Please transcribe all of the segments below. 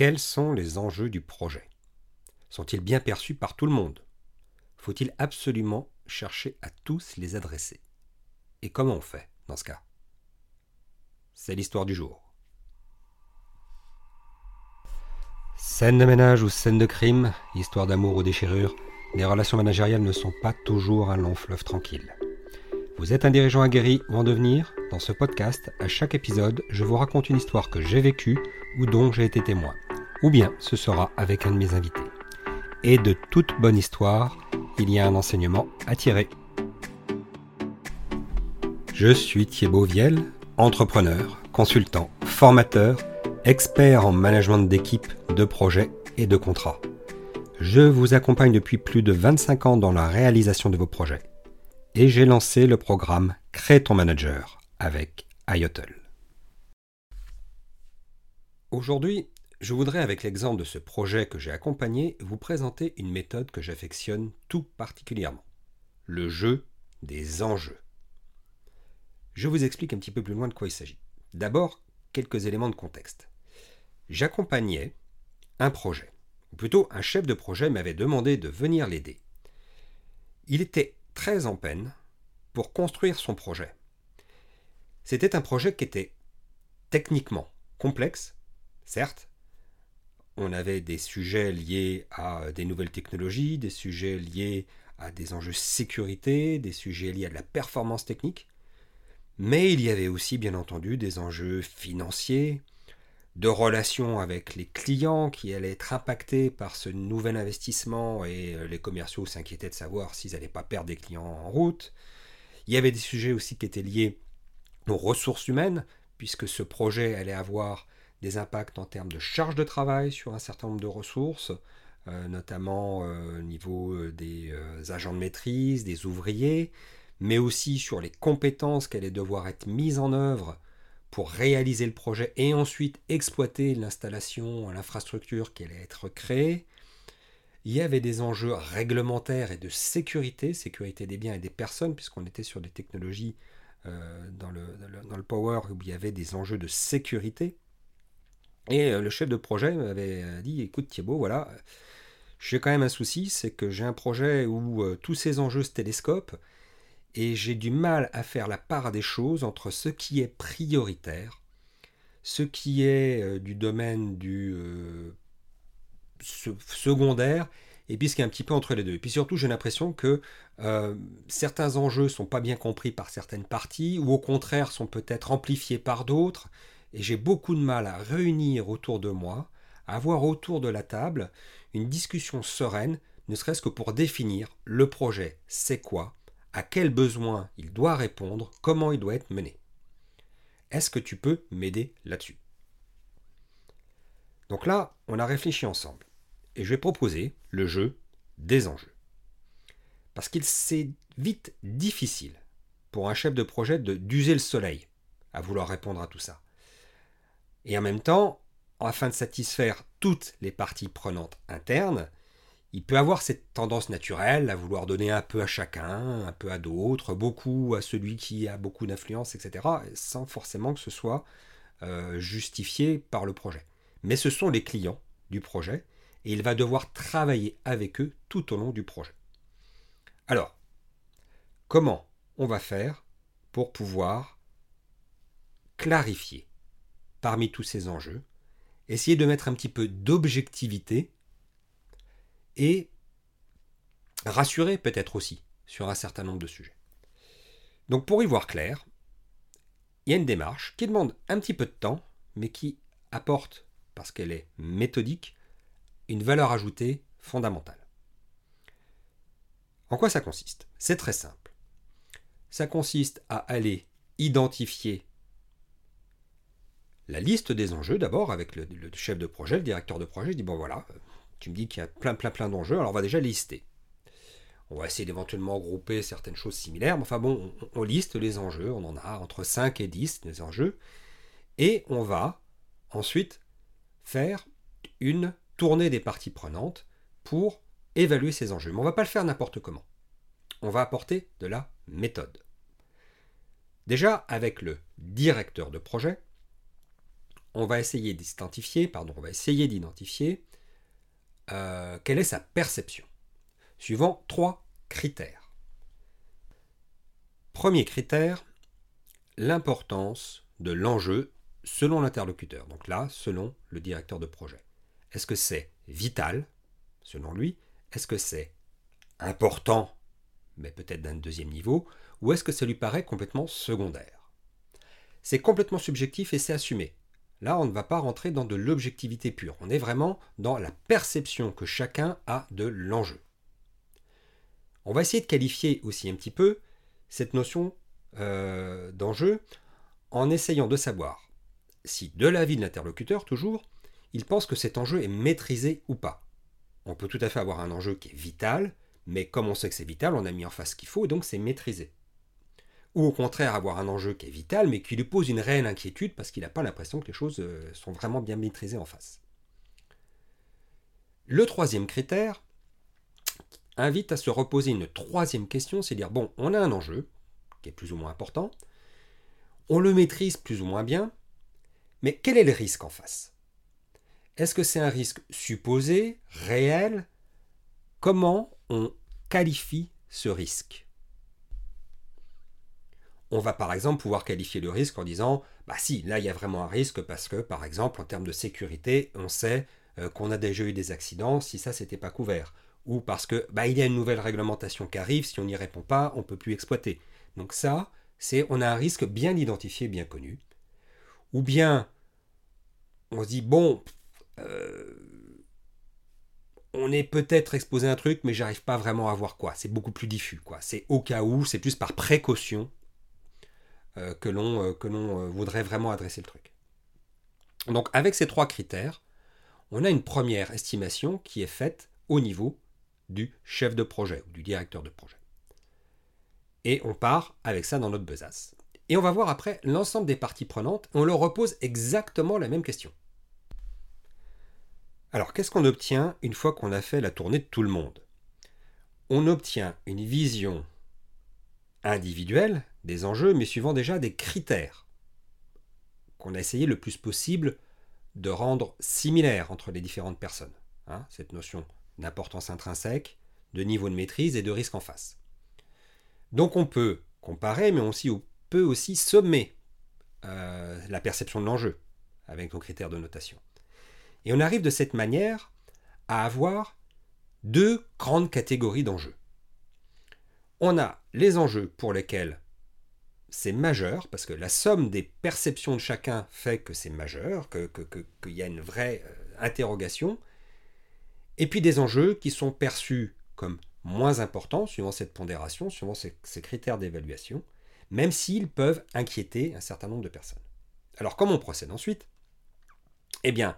Quels sont les enjeux du projet? Sont-ils bien perçus par tout le monde? Faut-il absolument chercher à tous les adresser? Et comment on fait dans ce cas? C'est l'histoire du jour. Scène de ménage ou scène de crime, histoire d'amour ou déchirure, les relations managériales ne sont pas toujours un long fleuve tranquille. Vous êtes un dirigeant aguerri ou en devenir? Dans ce podcast, à chaque épisode, je vous raconte une histoire que j'ai vécue ou dont j'ai été témoin. Ou bien ce sera avec un de mes invités. Et de toute bonne histoire, il y a un enseignement à tirer. Je suis Thibaut Viel, entrepreneur, consultant, formateur expert en management d'équipe, de projets et de contrats. Je vous accompagne depuis plus de 25 ans dans la réalisation de vos projets. Et j'ai lancé le programme Crée ton manager avec IOTL. Aujourd'hui, je voudrais, avec l'exemple de ce projet que j'ai accompagné, vous présenter une méthode que j'affectionne tout particulièrement. Le jeu des enjeux. Je vous explique un petit peu plus loin de quoi il s'agit. D'abord, quelques éléments de contexte j'accompagnais un projet. Ou plutôt, un chef de projet m'avait demandé de venir l'aider. Il était très en peine pour construire son projet. C'était un projet qui était techniquement complexe, certes. On avait des sujets liés à des nouvelles technologies, des sujets liés à des enjeux sécurité, des sujets liés à de la performance technique, mais il y avait aussi bien entendu des enjeux financiers, de relations avec les clients qui allaient être impactés par ce nouvel investissement et euh, les commerciaux s'inquiétaient de savoir s'ils n'allaient pas perdre des clients en route. Il y avait des sujets aussi qui étaient liés aux ressources humaines, puisque ce projet allait avoir des impacts en termes de charge de travail sur un certain nombre de ressources, euh, notamment euh, au niveau des agents de maîtrise, des ouvriers, mais aussi sur les compétences qui allaient devoir être mises en œuvre pour réaliser le projet et ensuite exploiter l'installation, l'infrastructure qui allait être créée. Il y avait des enjeux réglementaires et de sécurité, sécurité des biens et des personnes, puisqu'on était sur des technologies euh, dans, le, dans, le, Power où il y avait des enjeux de sécurité. Et euh, le chef de projet m'avait dit, écoute Thibault, voilà, j'ai quand même un souci, c'est que j'ai un projet où euh, tous ces enjeux se télescopent, et j'ai du mal à faire la part des choses entre ce qui est prioritaire, ce qui est euh, du domaine du euh, secondaire, et puis ce qui est un petit peu entre les deux. Et puis surtout, j'ai l'impression que euh, certains enjeux sont pas bien compris par certaines parties, ou au contraire sont peut-être amplifiés par d'autres, et j'ai beaucoup de mal à réunir autour de moi, à avoir autour de la table une discussion sereine, ne serait-ce que pour définir le projet, c'est quoi, à quel besoin il doit répondre, comment il doit être mené. Est-ce que tu peux m'aider là-dessus? Donc là, on a réfléchi ensemble. Et je vais proposer le jeu des enjeux. Parce qu'il c'est vite difficile pour un chef de projet d'user le soleil à vouloir répondre à tout ça. Et en même temps, afin de satisfaire toutes les parties prenantes internes, il peut avoir cette tendance naturelle à vouloir donner un peu à chacun, un peu à d'autres, beaucoup à celui qui a beaucoup d'influence, etc., sans forcément que ce soit euh, justifié par le projet. Mais ce sont les clients du projet, et il va devoir travailler avec eux tout au long du projet. Alors, comment on va faire pour pouvoir clarifier parmi tous ces enjeux, essayer de mettre un petit peu d'objectivité et rassurer peut-être aussi sur un certain nombre de sujets. Donc pour y voir clair, il y a une démarche qui demande un petit peu de temps, mais qui apporte, parce qu'elle est méthodique, une valeur ajoutée fondamentale. En quoi ça consiste? C'est très simple. Ça consiste à aller identifier la liste des enjeux d'abord avec le, chef de projet, le directeur de projet. Je dis bon voilà, tu me dis qu'il y a plein, plein, plein d'enjeux. Alors, on va déjà lister. On va essayer d'éventuellement grouper certaines choses similaires. Mais enfin bon, on, liste les enjeux. On en a entre 5 et 10 des enjeux. Et on va ensuite faire une tournée des parties prenantes pour évaluer ces enjeux. Mais on ne va pas le faire n'importe comment. On va apporter de la méthode. Déjà, avec le directeur de projet, on va essayer d'identifier, pardon, on euh, quelle est sa perception, suivant trois critères. Premier critère, l'importance de l'enjeu selon l'interlocuteur. Donc là, selon le directeur de projet. Est-ce que c'est vital, selon lui? Est-ce que c'est important, mais peut-être d'un deuxième niveau? Ou est-ce que ça lui paraît complètement secondaire? C'est complètement subjectif et c'est assumé. Là, on ne va pas rentrer dans de l'objectivité pure. On est vraiment dans la perception que chacun a de l'enjeu. On va essayer de qualifier aussi un petit peu cette notion euh, d'enjeu en essayant de savoir si, de l'avis de l'interlocuteur toujours, il pense que cet enjeu est maîtrisé ou pas. On peut tout à fait avoir un enjeu qui est vital, mais comme on sait que c'est vital, on a mis en face ce qu'il faut et donc c'est maîtrisé. Ou au contraire avoir un enjeu qui est vital, mais qui lui pose une réelle inquiétude parce qu'il n'a pas l'impression que les choses euh, sont vraiment bien maîtrisées en face. Le troisième critère invite à se reposer. Une troisième question, c'est dire, bon, on a un enjeu, qui est plus ou moins important, on le maîtrise plus ou moins bien, mais quel est le risque en face? Est-ce que c'est un risque supposé, réel? Comment on qualifie ce risque? On va par exemple pouvoir qualifier le risque en disant bah si, là il y a vraiment un risque parce que par exemple en termes de sécurité, on sait euh, qu'on a déjà eu des accidents si ça c'était pas couvert ou parce que bah, il y a une nouvelle réglementation qui arrive, si on n'y répond pas, on peut plus exploiter. Donc ça, c'est on a un risque bien identifié, bien connu. Ou bien on se dit bon, euh, on est peut-être exposé à un truc, mais j'arrive pas vraiment à voir quoi. C'est beaucoup plus diffus, quoi. C'est au cas où, c'est plus par précaution que l'on euh, l'on voudrait vraiment adresser le truc. Donc avec ces trois critères, on a une première estimation qui est faite au niveau du chef de projet ou du directeur de projet. Et on part avec ça dans notre besace. Et on va voir après l'ensemble des parties prenantes, on leur repose exactement la même question. Alors qu'est-ce qu'on obtient une fois qu'on a fait la tournée de tout le monde? On obtient une vision individuelle des enjeux, mais suivant déjà des critères qu'on a essayé le plus possible de rendre similaires entre les différentes personnes. Hein, cette notion d'importance intrinsèque, de niveau de maîtrise et de risque en face. Donc on peut comparer, mais on peut aussi sommer euh, la perception de l'enjeu avec nos critères de notation. Et on arrive de cette manière à avoir deux grandes catégories d'enjeux. On a les enjeux pour lesquels c'est majeur, parce que la somme des perceptions de chacun fait que c'est majeur, qu'il y a une vraie euh, interrogation, et puis des enjeux qui sont perçus comme moins importants, suivant cette pondération, suivant ces, critères d'évaluation, même s'ils peuvent inquiéter un certain nombre de personnes. Alors comment on procède ensuite? Eh bien,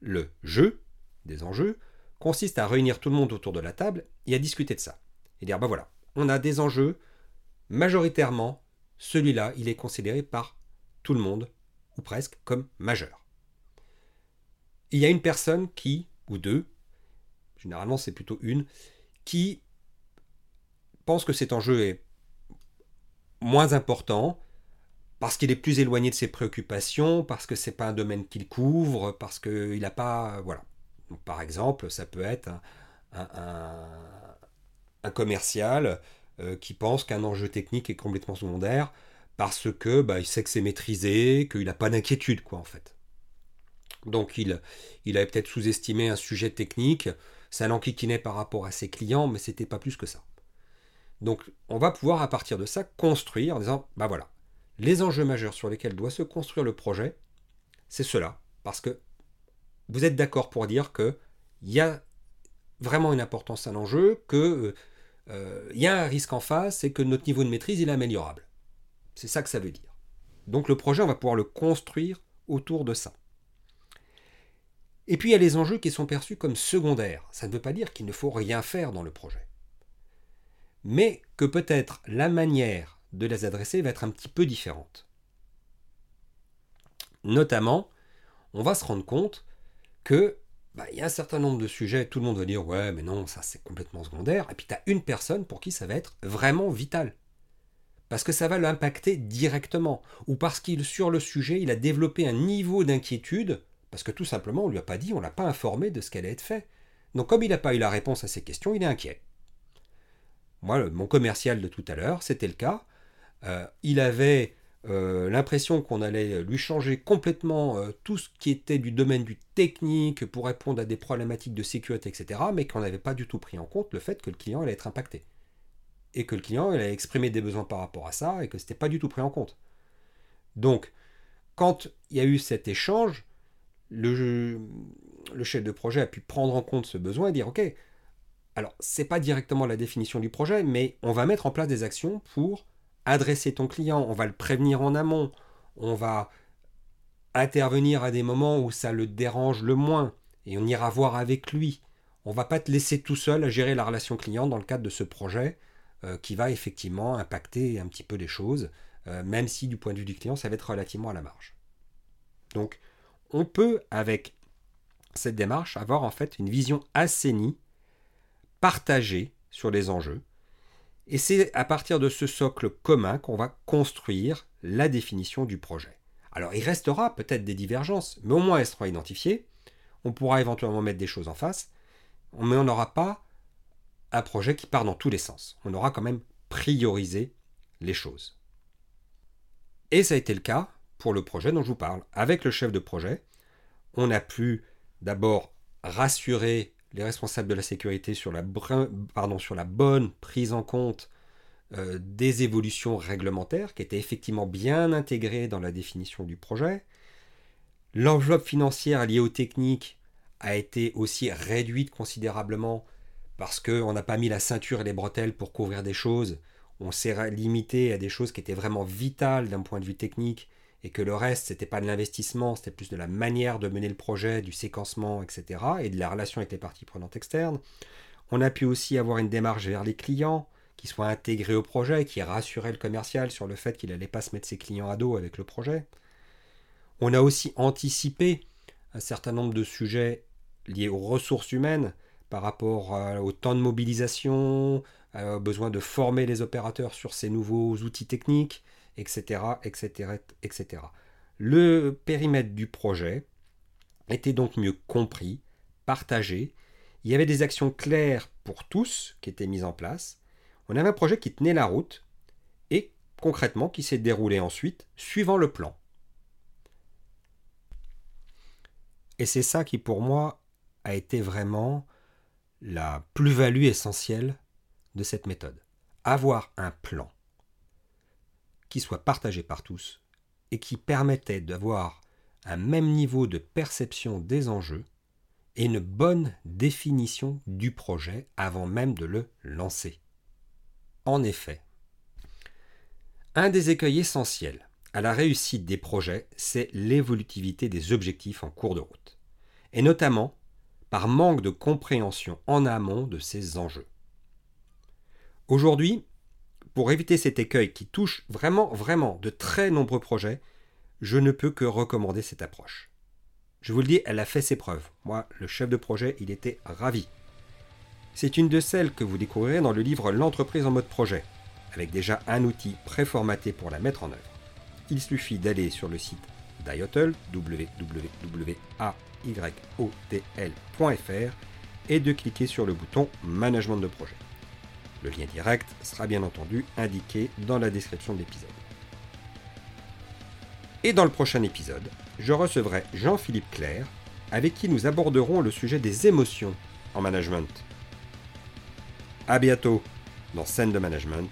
le jeu des enjeux consiste à réunir tout le monde autour de la table et à discuter de ça. Et dire, ben voilà, on a des enjeux, majoritairement, celui-là, il est considéré par tout le monde, ou presque, comme majeur. Il y a une personne qui, ou deux, généralement c'est plutôt une, qui pense que cet enjeu est moins important parce qu'il est plus éloigné de ses préoccupations, parce que c'est pas un domaine qu'il couvre, parce qu'il n'a pas. Voilà. par exemple, ça peut être un, commercial euh, qui pense qu'un enjeu technique est complètement secondaire parce que bah, il sait que c'est maîtrisé, qu'il n'a pas d'inquiétude, quoi, en fait. Donc il, il avait peut-être sous-estimé un sujet technique, ça l'enquiquinait par rapport à ses clients, mais c'était pas plus que ça. Donc on va pouvoir à partir de ça construire en disant, bah voilà, les enjeux majeurs sur lesquels doit se construire le projet, c'est cela. Parce que vous êtes d'accord pour dire qu'il y a vraiment une importance à l'enjeu, qu'il euh, euh, y a un risque en face et que notre niveau de maîtrise il est améliorable. C'est ça que ça veut dire. Donc le projet, on va pouvoir le construire autour de ça. Et puis il y a les enjeux qui sont perçus comme secondaires. Ça ne veut pas dire qu'il ne faut rien faire dans le projet. Mais que peut-être la manière de les adresser va être un petit peu différente. Notamment, on va se rendre compte que bah, il y a un certain nombre de sujets, tout le monde va dire ouais mais non, ça c'est complètement secondaire, et puis tu as une personne pour qui ça va être vraiment vital. parce que ça va l'impacter directement, ou parce qu'il sur le sujet, il a développé un niveau d'inquiétude, parce que tout simplement on lui a pas dit, on l'a pas informé de ce qu'elle allait être fait. Donc comme il n'a pas eu la réponse à ces questions, il est inquiet. Moi, mon commercial de tout à l'heure, c'était le cas. Euh, il avait euh, l'impression qu'on allait lui changer complètement euh, tout ce qui était du domaine du technique pour répondre à des problématiques de sécurité, etc., mais qu'on n'avait pas du tout pris en compte le fait que le client allait être impacté. Et que le client allait exprimer des besoins par rapport à ça, et que ce n'était pas du tout pris en compte. Donc, quand il y a eu cet échange, le, le chef de projet a pu prendre en compte ce besoin et dire, OK, alors c'est pas directement la définition du projet, mais on va mettre en place des actions pour adresser ton client, on va le prévenir en amont, on va intervenir à des moments où ça le dérange le moins, et on ira voir avec lui. On va pas te laisser tout seul à gérer la relation client dans le cadre de ce projet euh, qui va effectivement impacter un petit peu les choses, euh, même si du point de vue du client, ça va être relativement à la marge. Donc, on peut, avec cette démarche, avoir en fait une vision assainie, partagée sur les enjeux, et c'est à partir de ce socle commun qu'on va construire la définition du projet. Alors il restera peut-être des divergences, mais au moins elles seront identifiées. On pourra éventuellement mettre des choses en face, mais on n'aura pas un projet qui part dans tous les sens. On aura quand même priorisé les choses. Et ça a été le cas pour le projet dont je vous parle. Avec le chef de projet, on a pu d'abord rassurer les responsables de la sécurité sur la, bonne prise en compte euh, des évolutions réglementaires qui étaient effectivement bien intégrées dans la définition du projet. L'enveloppe financière liée aux techniques a été aussi réduite considérablement parce qu'on n'a pas mis la ceinture et les bretelles pour couvrir des choses. On s'est limité à des choses qui étaient vraiment vitales d'un point de vue technique et que le reste, c'était pas de l'investissement, c'était plus de la manière de mener le projet, du séquencement, etc., et de la relation avec les parties prenantes externes. On a pu aussi avoir une démarche vers les clients, qui soit intégrée au projet, qui rassurait le commercial sur le fait qu'il n'allait pas se mettre ses clients à dos avec le projet. On a aussi anticipé un certain nombre de sujets liés aux ressources humaines par rapport au temps de mobilisation, au besoin de former les opérateurs sur ces nouveaux outils techniques, etc., etc., etc. Le périmètre du projet était donc mieux compris, partagé. Il y avait des actions claires pour tous qui étaient mises en place. On avait un projet qui tenait la route et concrètement qui s'est déroulé ensuite suivant le plan. Et c'est ça qui pour moi a été vraiment la plus-value essentielle de cette méthode. Avoir un plan soit partagé par tous et qui permettait d'avoir un même niveau de perception des enjeux et une bonne définition du projet avant même de le lancer. En effet, un des écueils essentiels à la réussite des projets, c'est l'évolutivité des objectifs en cours de route, et notamment par manque de compréhension en amont de ces enjeux. Aujourd'hui, pour éviter cet écueil qui touche vraiment, vraiment de très nombreux projets, je ne peux que recommander cette approche. Je vous le dis, elle a fait ses preuves. Moi, le chef de projet, il était ravi. C'est une de celles que vous découvrirez dans le livre L'entreprise en mode projet, avec déjà un outil préformaté pour la mettre en œuvre. Il suffit d'aller sur le site d'IOTL, www.ayotl.fr, et de cliquer sur le bouton Management de projet. Le lien direct sera bien entendu indiqué dans la description de l'épisode. Et dans le prochain épisode, je recevrai Jean-Philippe Claire, avec qui nous aborderons le sujet des émotions en management. A bientôt dans Scène de Management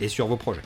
et sur vos projets.